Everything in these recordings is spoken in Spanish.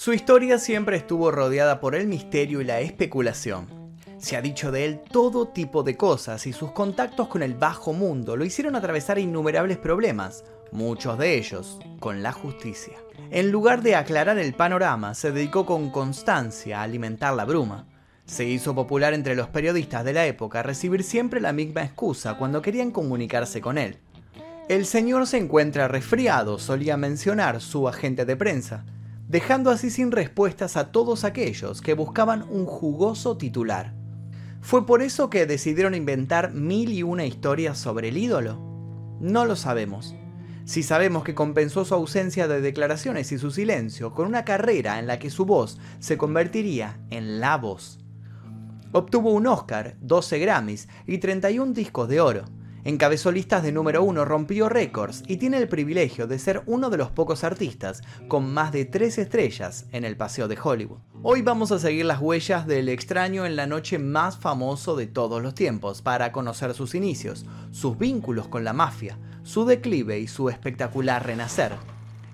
Su historia siempre estuvo rodeada por el misterio y la especulación. Se ha dicho de él todo tipo de cosas y sus contactos con el bajo mundo lo hicieron atravesar innumerables problemas, muchos de ellos con la justicia. En lugar de aclarar el panorama, se dedicó con constancia a alimentar la bruma. Se hizo popular entre los periodistas de la época recibir siempre la misma excusa cuando querían comunicarse con él. El señor se encuentra resfriado, solía mencionar su agente de prensa dejando así sin respuestas a todos aquellos que buscaban un jugoso titular. ¿Fue por eso que decidieron inventar mil y una historias sobre el ídolo? No lo sabemos. Si sabemos que compensó su ausencia de declaraciones y su silencio con una carrera en la que su voz se convertiría en la voz. Obtuvo un Oscar, 12 Grammys y 31 discos de oro Encabezó listas de número uno, rompió récords y tiene el privilegio de ser uno de los pocos artistas con más de tres estrellas en el Paseo de Hollywood. Hoy vamos a seguir las huellas del extraño en la noche más famoso de todos los tiempos para conocer sus inicios, sus vínculos con la mafia, su declive y su espectacular renacer.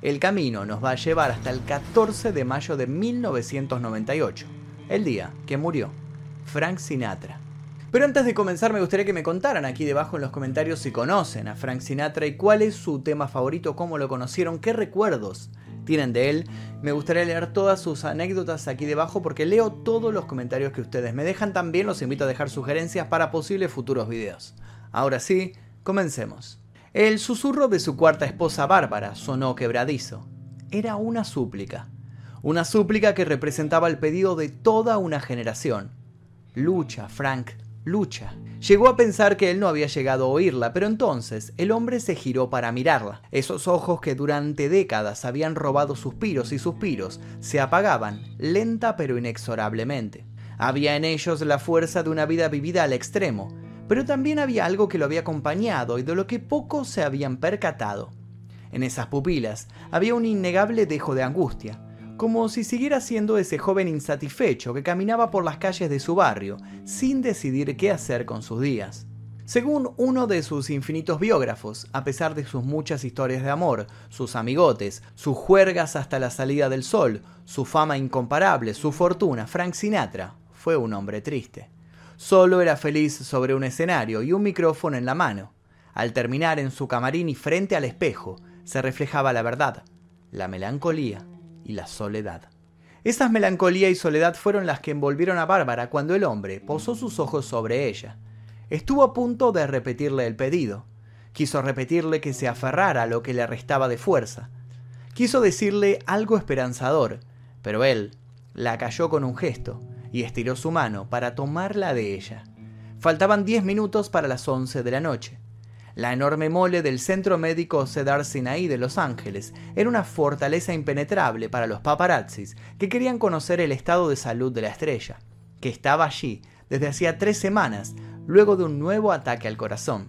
El camino nos va a llevar hasta el 14 de mayo de 1998, el día que murió Frank Sinatra. Pero antes de comenzar me gustaría que me contaran aquí debajo en los comentarios si conocen a Frank Sinatra y cuál es su tema favorito, cómo lo conocieron, qué recuerdos tienen de él. Me gustaría leer todas sus anécdotas aquí debajo porque leo todos los comentarios que ustedes me dejan. También los invito a dejar sugerencias para posibles futuros videos. Ahora sí, comencemos. El susurro de su cuarta esposa Bárbara sonó quebradizo. Era una súplica. Una súplica que representaba el pedido de toda una generación. Lucha, Frank, lucha. Llegó a pensar que él no había llegado a oírla, pero entonces el hombre se giró para mirarla. Esos ojos que durante décadas habían robado suspiros y suspiros se apagaban, lenta pero inexorablemente. Había en ellos la fuerza de una vida vivida al extremo, pero también había algo que lo había acompañado y de lo que pocos se habían percatado. En esas pupilas había un innegable dejo de angustia, como si siguiera siendo ese joven insatisfecho que caminaba por las calles de su barrio sin decidir qué hacer con sus días. Según uno de sus infinitos biógrafos, a pesar de sus muchas historias de amor, sus amigotes, sus juergas hasta la salida del sol, su fama incomparable, su fortuna, Frank Sinatra fue un hombre triste. Solo era feliz sobre un escenario y un micrófono en la mano. Al terminar en su camarín y frente al espejo, se reflejaba la verdad, la melancolía y la soledad. Esas melancolía y soledad fueron las que envolvieron a Bárbara cuando el hombre posó sus ojos sobre ella. Estuvo a punto de repetirle el pedido. Quiso repetirle que se aferrara a lo que le restaba de fuerza. Quiso decirle algo esperanzador, pero él la cayó con un gesto y estiró su mano para tomarla de ella. Faltaban diez minutos para las once de la noche. La enorme mole del Centro Médico Cedar Sinai de Los Ángeles era una fortaleza impenetrable para los paparazzis que querían conocer el estado de salud de la estrella, que estaba allí desde hacía tres semanas, luego de un nuevo ataque al corazón.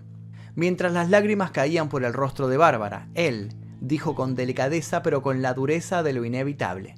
Mientras las lágrimas caían por el rostro de Bárbara, él dijo con delicadeza pero con la dureza de lo inevitable.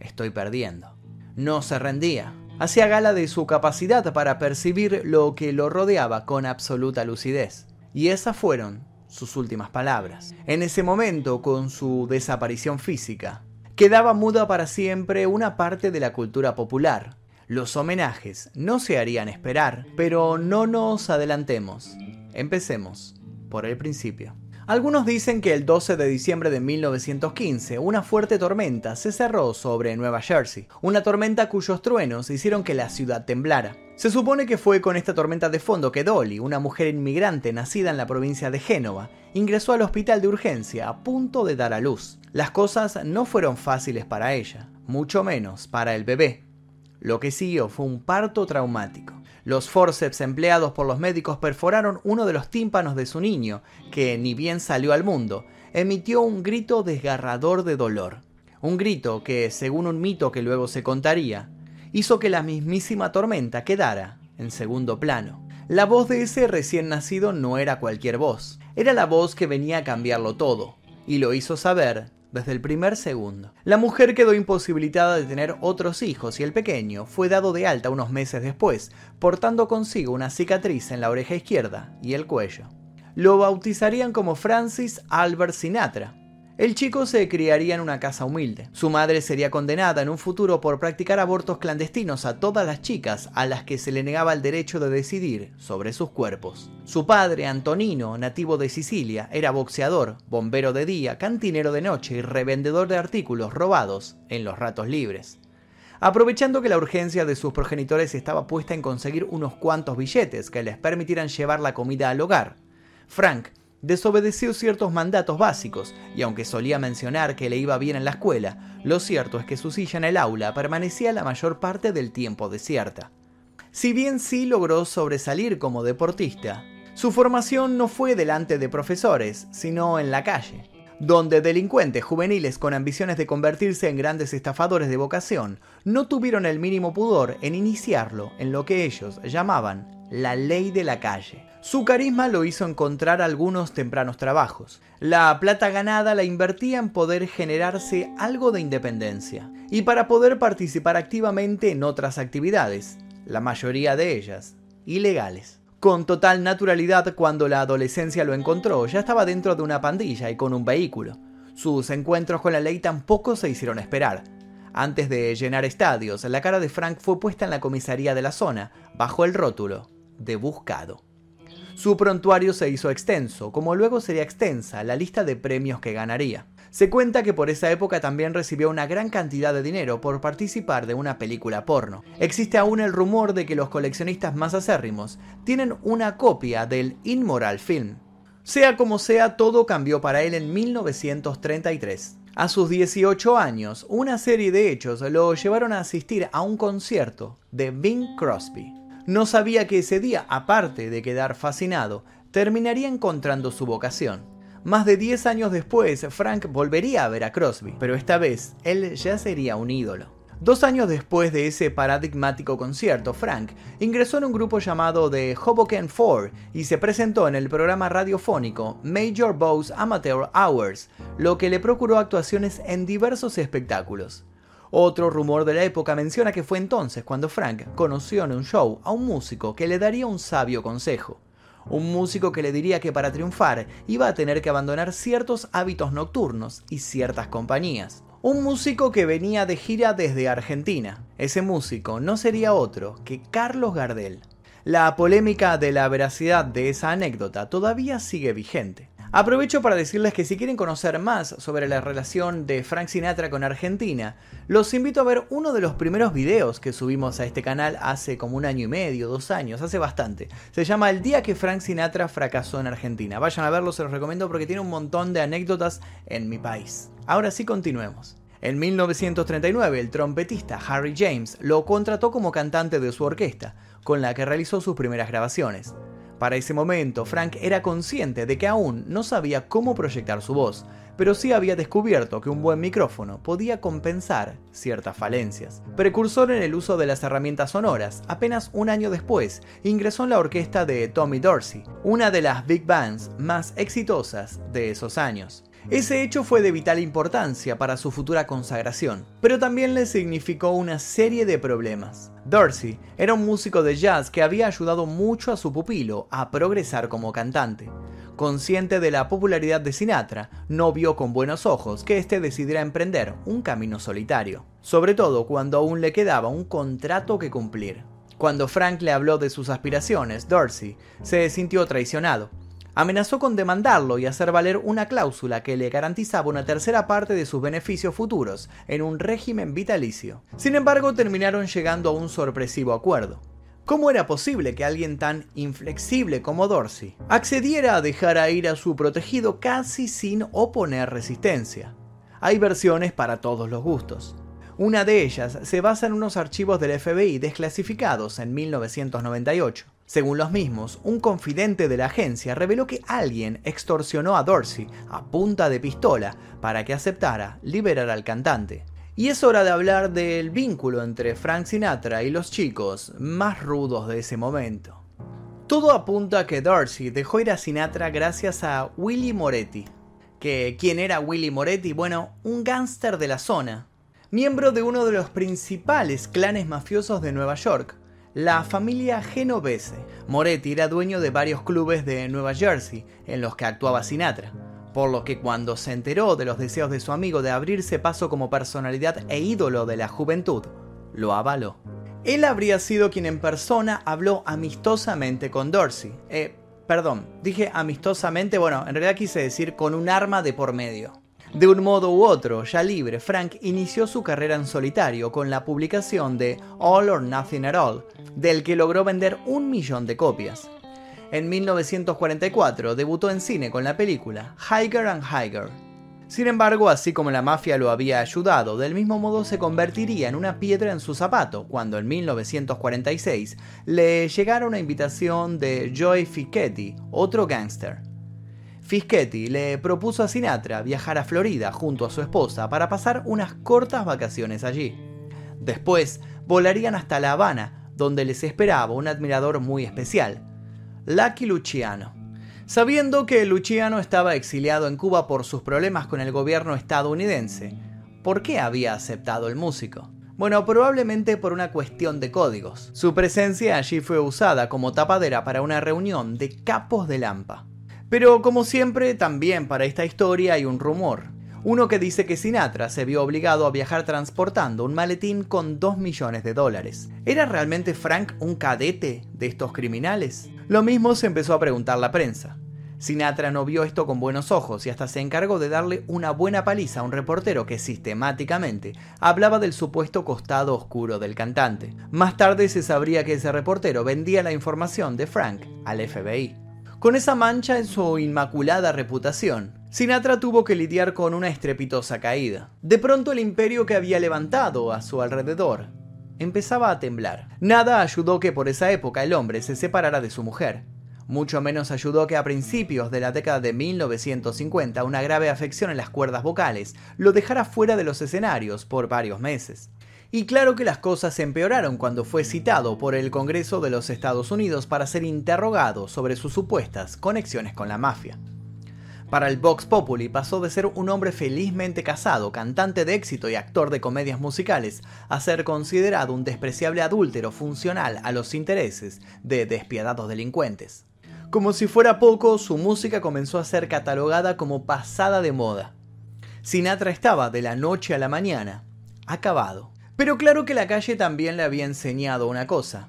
Estoy perdiendo. No se rendía. Hacía gala de su capacidad para percibir lo que lo rodeaba con absoluta lucidez. Y esas fueron sus últimas palabras. En ese momento, con su desaparición física, quedaba muda para siempre una parte de la cultura popular. Los homenajes no se harían esperar, pero no nos adelantemos. Empecemos por el principio. Algunos dicen que el 12 de diciembre de 1915 una fuerte tormenta se cerró sobre Nueva Jersey, una tormenta cuyos truenos hicieron que la ciudad temblara. Se supone que fue con esta tormenta de fondo que Dolly, una mujer inmigrante nacida en la provincia de Génova, ingresó al hospital de urgencia a punto de dar a luz. Las cosas no fueron fáciles para ella, mucho menos para el bebé. Lo que siguió fue un parto traumático. Los forceps empleados por los médicos perforaron uno de los tímpanos de su niño, que, ni bien salió al mundo, emitió un grito desgarrador de dolor. Un grito que, según un mito que luego se contaría, hizo que la mismísima tormenta quedara en segundo plano. La voz de ese recién nacido no era cualquier voz, era la voz que venía a cambiarlo todo, y lo hizo saber desde el primer segundo. La mujer quedó imposibilitada de tener otros hijos y el pequeño fue dado de alta unos meses después, portando consigo una cicatriz en la oreja izquierda y el cuello. Lo bautizarían como Francis Albert Sinatra. El chico se criaría en una casa humilde. Su madre sería condenada en un futuro por practicar abortos clandestinos a todas las chicas a las que se le negaba el derecho de decidir sobre sus cuerpos. Su padre, Antonino, nativo de Sicilia, era boxeador, bombero de día, cantinero de noche y revendedor de artículos robados en los ratos libres. Aprovechando que la urgencia de sus progenitores estaba puesta en conseguir unos cuantos billetes que les permitieran llevar la comida al hogar, Frank desobedeció ciertos mandatos básicos, y aunque solía mencionar que le iba bien en la escuela, lo cierto es que su silla en el aula permanecía la mayor parte del tiempo desierta. Si bien sí logró sobresalir como deportista, su formación no fue delante de profesores, sino en la calle, donde delincuentes juveniles con ambiciones de convertirse en grandes estafadores de vocación no tuvieron el mínimo pudor en iniciarlo en lo que ellos llamaban la ley de la calle. Su carisma lo hizo encontrar algunos tempranos trabajos. La plata ganada la invertía en poder generarse algo de independencia y para poder participar activamente en otras actividades, la mayoría de ellas ilegales. Con total naturalidad cuando la adolescencia lo encontró, ya estaba dentro de una pandilla y con un vehículo. Sus encuentros con la ley tampoco se hicieron esperar. Antes de llenar estadios, la cara de Frank fue puesta en la comisaría de la zona, bajo el rótulo de buscado. Su prontuario se hizo extenso, como luego sería extensa la lista de premios que ganaría. Se cuenta que por esa época también recibió una gran cantidad de dinero por participar de una película porno. Existe aún el rumor de que los coleccionistas más acérrimos tienen una copia del Inmoral Film. Sea como sea, todo cambió para él en 1933. A sus 18 años, una serie de hechos lo llevaron a asistir a un concierto de Bing Crosby no sabía que ese día, aparte de quedar fascinado, terminaría encontrando su vocación. Más de 10 años después, Frank volvería a ver a Crosby, pero esta vez él ya sería un ídolo. Dos años después de ese paradigmático concierto, Frank ingresó en un grupo llamado The Hoboken Four y se presentó en el programa radiofónico Major Bowes Amateur Hours, lo que le procuró actuaciones en diversos espectáculos. Otro rumor de la época menciona que fue entonces cuando Frank conoció en un show a un músico que le daría un sabio consejo. Un músico que le diría que para triunfar iba a tener que abandonar ciertos hábitos nocturnos y ciertas compañías. Un músico que venía de gira desde Argentina. Ese músico no sería otro que Carlos Gardel. La polémica de la veracidad de esa anécdota todavía sigue vigente. Aprovecho para decirles que si quieren conocer más sobre la relación de Frank Sinatra con Argentina, los invito a ver uno de los primeros videos que subimos a este canal hace como un año y medio, dos años, hace bastante. Se llama El día que Frank Sinatra fracasó en Argentina. Vayan a verlo, se los recomiendo porque tiene un montón de anécdotas en mi país. Ahora sí continuemos. En 1939, el trompetista Harry James lo contrató como cantante de su orquesta, con la que realizó sus primeras grabaciones. Para ese momento, Frank era consciente de que aún no sabía cómo proyectar su voz, pero sí había descubierto que un buen micrófono podía compensar ciertas falencias. Precursor en el uso de las herramientas sonoras, apenas un año después ingresó en la orquesta de Tommy Dorsey, una de las big bands más exitosas de esos años. Ese hecho fue de vital importancia para su futura consagración, pero también le significó una serie de problemas. Dorsey era un músico de jazz que había ayudado mucho a su pupilo a progresar como cantante. Consciente de la popularidad de Sinatra, no vio con buenos ojos que éste decidiera emprender un camino solitario, sobre todo cuando aún le quedaba un contrato que cumplir. Cuando Frank le habló de sus aspiraciones, Dorsey se sintió traicionado amenazó con demandarlo y hacer valer una cláusula que le garantizaba una tercera parte de sus beneficios futuros en un régimen vitalicio. Sin embargo, terminaron llegando a un sorpresivo acuerdo. ¿Cómo era posible que alguien tan inflexible como Dorsey accediera a dejar a ir a su protegido casi sin oponer resistencia? Hay versiones para todos los gustos. Una de ellas se basa en unos archivos del FBI desclasificados en 1998. Según los mismos, un confidente de la agencia reveló que alguien extorsionó a Dorsey a punta de pistola para que aceptara liberar al cantante. Y es hora de hablar del vínculo entre Frank Sinatra y los chicos más rudos de ese momento. Todo apunta a que Dorsey dejó ir a Sinatra gracias a Willy Moretti. Que, ¿Quién era Willy Moretti? Bueno, un gángster de la zona, miembro de uno de los principales clanes mafiosos de Nueva York, la familia Genovese. Moretti era dueño de varios clubes de Nueva Jersey en los que actuaba Sinatra. por lo que cuando se enteró de los deseos de su amigo de abrirse paso como personalidad e ídolo de la juventud, lo avaló. Él habría sido quien en persona habló amistosamente con Dorsey. Eh, perdón, dije amistosamente, bueno, en realidad quise decir con un arma de por medio. De un modo u otro, ya libre, Frank inició su carrera en solitario con la publicación de All or Nothing at All, del que logró vender un millón de copias. En 1944 debutó en cine con la película Higher and Higher. Sin embargo, así como la mafia lo había ayudado, del mismo modo se convertiría en una piedra en su zapato cuando en 1946 le llegara una invitación de Joey Fischetti, otro gángster. Fischetti le propuso a Sinatra viajar a Florida junto a su esposa para pasar unas cortas vacaciones allí. Después volarían hasta La Habana, donde les esperaba un admirador muy especial, Lucky Luciano. Sabiendo que Luciano estaba exiliado en Cuba por sus problemas con el gobierno estadounidense, ¿por qué había aceptado el músico? Bueno, probablemente por una cuestión de códigos. Su presencia allí fue usada como tapadera para una reunión de capos de Lampa. Pero como siempre, también para esta historia hay un rumor. Uno que dice que Sinatra se vio obligado a viajar transportando un maletín con 2 millones de dólares. ¿Era realmente Frank un cadete de estos criminales? Lo mismo se empezó a preguntar la prensa. Sinatra no vio esto con buenos ojos y hasta se encargó de darle una buena paliza a un reportero que sistemáticamente hablaba del supuesto costado oscuro del cantante. Más tarde se sabría que ese reportero vendía la información de Frank al FBI. Con esa mancha en su inmaculada reputación, Sinatra tuvo que lidiar con una estrepitosa caída. De pronto el imperio que había levantado a su alrededor empezaba a temblar. Nada ayudó que por esa época el hombre se separara de su mujer. Mucho menos ayudó que a principios de la década de 1950 una grave afección en las cuerdas vocales lo dejara fuera de los escenarios por varios meses. Y claro que las cosas empeoraron cuando fue citado por el Congreso de los Estados Unidos para ser interrogado sobre sus supuestas conexiones con la mafia. Para el Vox Populi pasó de ser un hombre felizmente casado, cantante de éxito y actor de comedias musicales, a ser considerado un despreciable adúltero funcional a los intereses de despiadados delincuentes. Como si fuera poco, su música comenzó a ser catalogada como pasada de moda. Sinatra estaba de la noche a la mañana acabado. Pero claro que la calle también le había enseñado una cosa,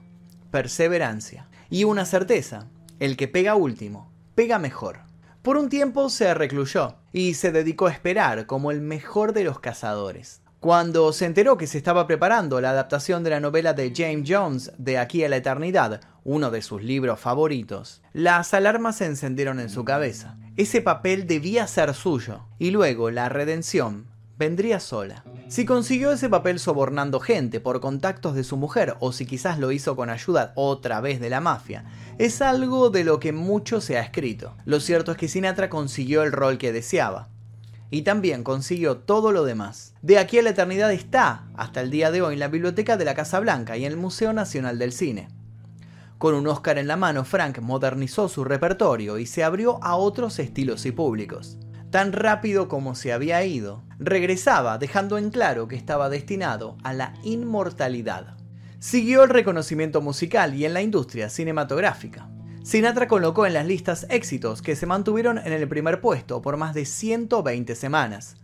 perseverancia y una certeza, el que pega último, pega mejor. Por un tiempo se recluyó y se dedicó a esperar como el mejor de los cazadores. Cuando se enteró que se estaba preparando la adaptación de la novela de James Jones de Aquí a la Eternidad, uno de sus libros favoritos, las alarmas se encendieron en su cabeza. Ese papel debía ser suyo, y luego la redención vendría sola. Si consiguió ese papel sobornando gente por contactos de su mujer o si quizás lo hizo con ayuda otra vez de la mafia, es algo de lo que mucho se ha escrito. Lo cierto es que Sinatra consiguió el rol que deseaba. Y también consiguió todo lo demás. De aquí a la eternidad está, hasta el día de hoy, en la biblioteca de la Casa Blanca y en el Museo Nacional del Cine. Con un Oscar en la mano, Frank modernizó su repertorio y se abrió a otros estilos y públicos tan rápido como se había ido, regresaba dejando en claro que estaba destinado a la inmortalidad. Siguió el reconocimiento musical y en la industria cinematográfica. Sinatra colocó en las listas éxitos que se mantuvieron en el primer puesto por más de 120 semanas.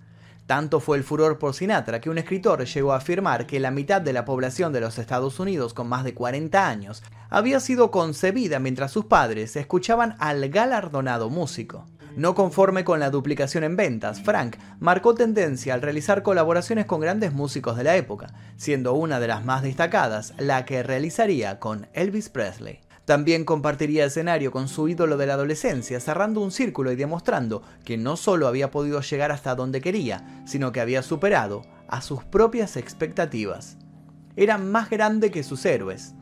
Tanto fue el furor por Sinatra que un escritor llegó a afirmar que la mitad de la población de los Estados Unidos con más de 40 años había sido concebida mientras sus padres escuchaban al galardonado músico. No conforme con la duplicación en ventas, Frank marcó tendencia al realizar colaboraciones con grandes músicos de la época, siendo una de las más destacadas la que realizaría con Elvis Presley. También compartiría escenario con su ídolo de la adolescencia, cerrando un círculo y demostrando que no solo había podido llegar hasta donde quería, sino que había superado a sus propias expectativas. Era más grande que sus héroes,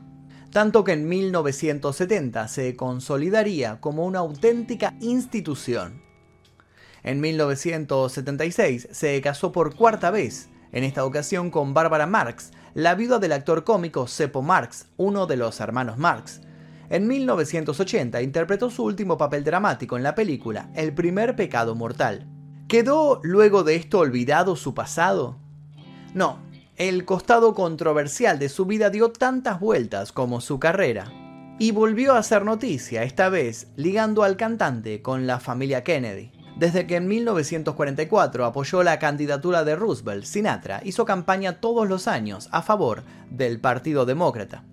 tanto que en 1970 se consolidaría como una auténtica institución. En 1976 se casó por cuarta vez, en esta ocasión con Barbara Marx, la viuda del actor cómico Seppo Marx, uno de los hermanos Marx. En 1980 interpretó su último papel dramático en la película El primer pecado mortal. ¿Quedó luego de esto olvidado su pasado? No, el costado controversial de su vida dio tantas vueltas como su carrera, y volvió a hacer noticia, esta vez ligando al cantante con la familia Kennedy. Desde que en 1944 apoyó la candidatura de Roosevelt, Sinatra hizo campaña todos los años a favor del Partido Demócrata.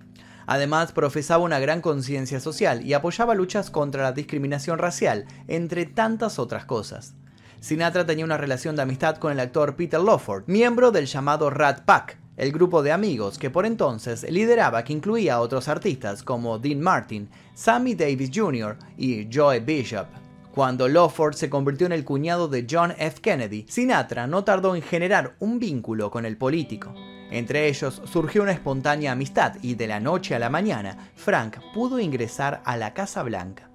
Además, profesaba una gran conciencia social y apoyaba luchas contra la discriminación racial, entre tantas otras cosas. Sinatra tenía una relación de amistad con el actor Peter Lawford, miembro del llamado Rat Pack, el grupo de amigos que por entonces lideraba que incluía a otros artistas como Dean Martin, Sammy Davis Jr. y Joe Bishop. Cuando Lawford se convirtió en el cuñado de John F. Kennedy, Sinatra no tardó en generar un vínculo con el político. Entre ellos surgió una espontánea amistad y de la noche a la mañana, Frank pudo ingresar a la Casa Blanca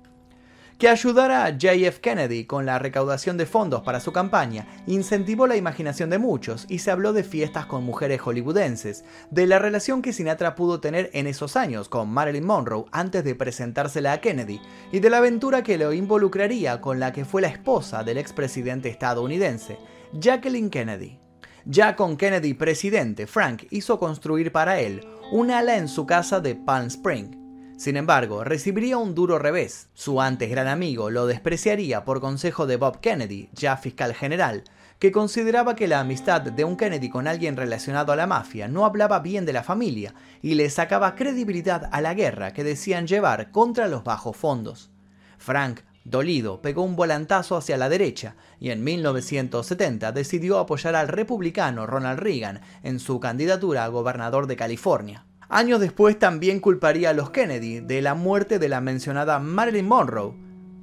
que ayudara a JF Kennedy con la recaudación de fondos para su campaña, incentivó la imaginación de muchos y se habló de fiestas con mujeres hollywoodenses, de la relación que Sinatra pudo tener en esos años con Marilyn Monroe antes de presentársela a Kennedy, y de la aventura que lo involucraría con la que fue la esposa del expresidente estadounidense, Jacqueline Kennedy. Ya con Kennedy presidente, Frank hizo construir para él un ala en su casa de Palm Spring, sin embargo, recibiría un duro revés. Su antes gran amigo lo despreciaría por consejo de Bob Kennedy, ya fiscal general, que consideraba que la amistad de un Kennedy con alguien relacionado a la mafia no hablaba bien de la familia y le sacaba credibilidad a la guerra que decían llevar contra los bajos fondos. Frank, dolido, pegó un volantazo hacia la derecha y en 1970 decidió apoyar al republicano Ronald Reagan en su candidatura a gobernador de California. Años después también culparía a los Kennedy de la muerte de la mencionada Marilyn Monroe,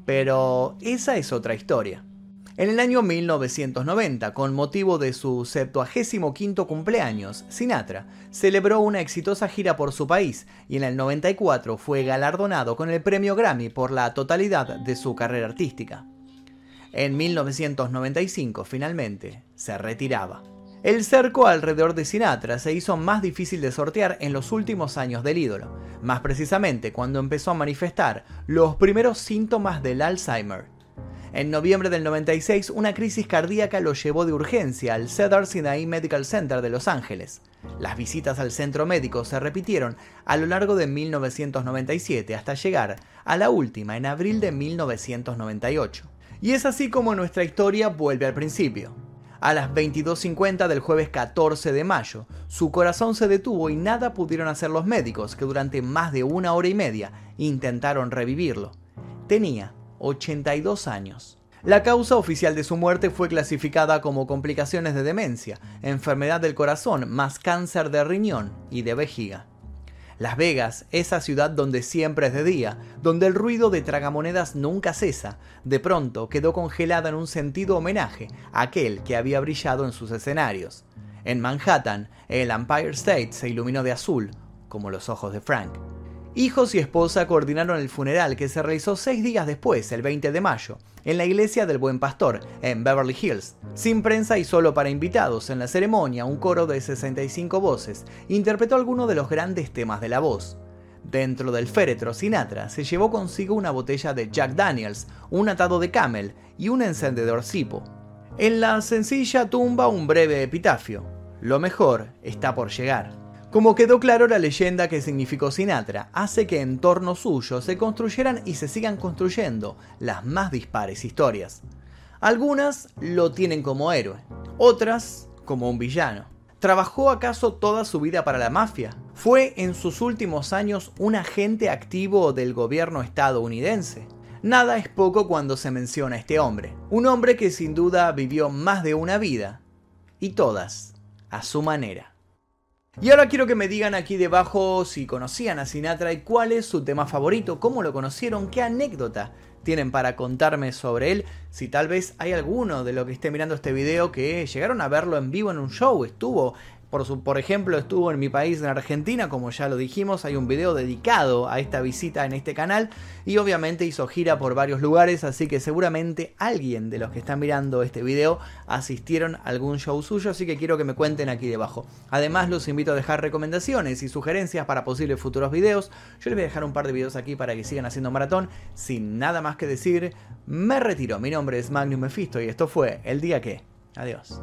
pero esa es otra historia. En el año 1990, con motivo de su 75 cumpleaños, Sinatra celebró una exitosa gira por su país y en el 94 fue galardonado con el premio Grammy por la totalidad de su carrera artística. En 1995, finalmente, se retiraba. El cerco alrededor de Sinatra se hizo más difícil de sortear en los últimos años del ídolo, más precisamente cuando empezó a manifestar los primeros síntomas del Alzheimer. En noviembre del 96, una crisis cardíaca lo llevó de urgencia al Cedar Sinai Medical Center de Los Ángeles. Las visitas al centro médico se repitieron a lo largo de 1997 hasta llegar a la última en abril de 1998. Y es así como nuestra historia vuelve al principio a las 22.50 del jueves 14 de mayo. Su corazón se detuvo y nada pudieron hacer los médicos, que durante más de una hora y media intentaron revivirlo. Tenía 82 años. La causa oficial de su muerte fue clasificada como complicaciones de demencia, enfermedad del corazón más cáncer de riñón y de vejiga. Las Vegas, esa ciudad donde siempre es de día, donde el ruido de tragamonedas nunca cesa, de pronto quedó congelada en un sentido homenaje a aquel que había brillado en sus escenarios. En Manhattan, el Empire State se iluminó de azul, como los ojos de Frank. Hijos y esposa coordinaron el funeral que se realizó seis días después, el 20 de mayo, en la iglesia del Buen Pastor, en Beverly Hills. Sin prensa y solo para invitados, en la ceremonia un coro de 65 voces interpretó algunos de los grandes temas de la voz. Dentro del féretro, Sinatra se llevó consigo una botella de Jack Daniels, un atado de camel y un encendedor cipo. En la sencilla tumba un breve epitafio. Lo mejor está por llegar. Como quedó claro, la leyenda que significó Sinatra hace que en torno suyo se construyeran y se sigan construyendo las más dispares historias. Algunas lo tienen como héroe, otras como un villano. ¿Trabajó acaso toda su vida para la mafia? ¿Fue en sus últimos años un agente activo del gobierno estadounidense? Nada es poco cuando se menciona a este hombre, un hombre que sin duda vivió más de una vida, y todas a su manera. Y ahora quiero que me digan aquí debajo si conocían a Sinatra y cuál es su tema favorito, cómo lo conocieron, qué anécdota tienen para contarme sobre él, si tal vez hay alguno de los que esté mirando este video que llegaron a verlo en vivo en un show, estuvo por, ejemplo, estuvo en mi país, en Argentina, como ya lo dijimos, hay un video dedicado a esta visita en este canal y obviamente hizo gira por varios lugares, así que seguramente alguien de los que están mirando este video asistieron a algún show suyo, así que quiero que me cuenten aquí debajo. Además, los invito a dejar recomendaciones y sugerencias para posibles futuros videos. Yo les voy a dejar un par de videos aquí para que sigan haciendo maratón. Sin nada más que decir, me retiro. Mi nombre es Magnus Mephisto y esto fue El Día Que. Adiós.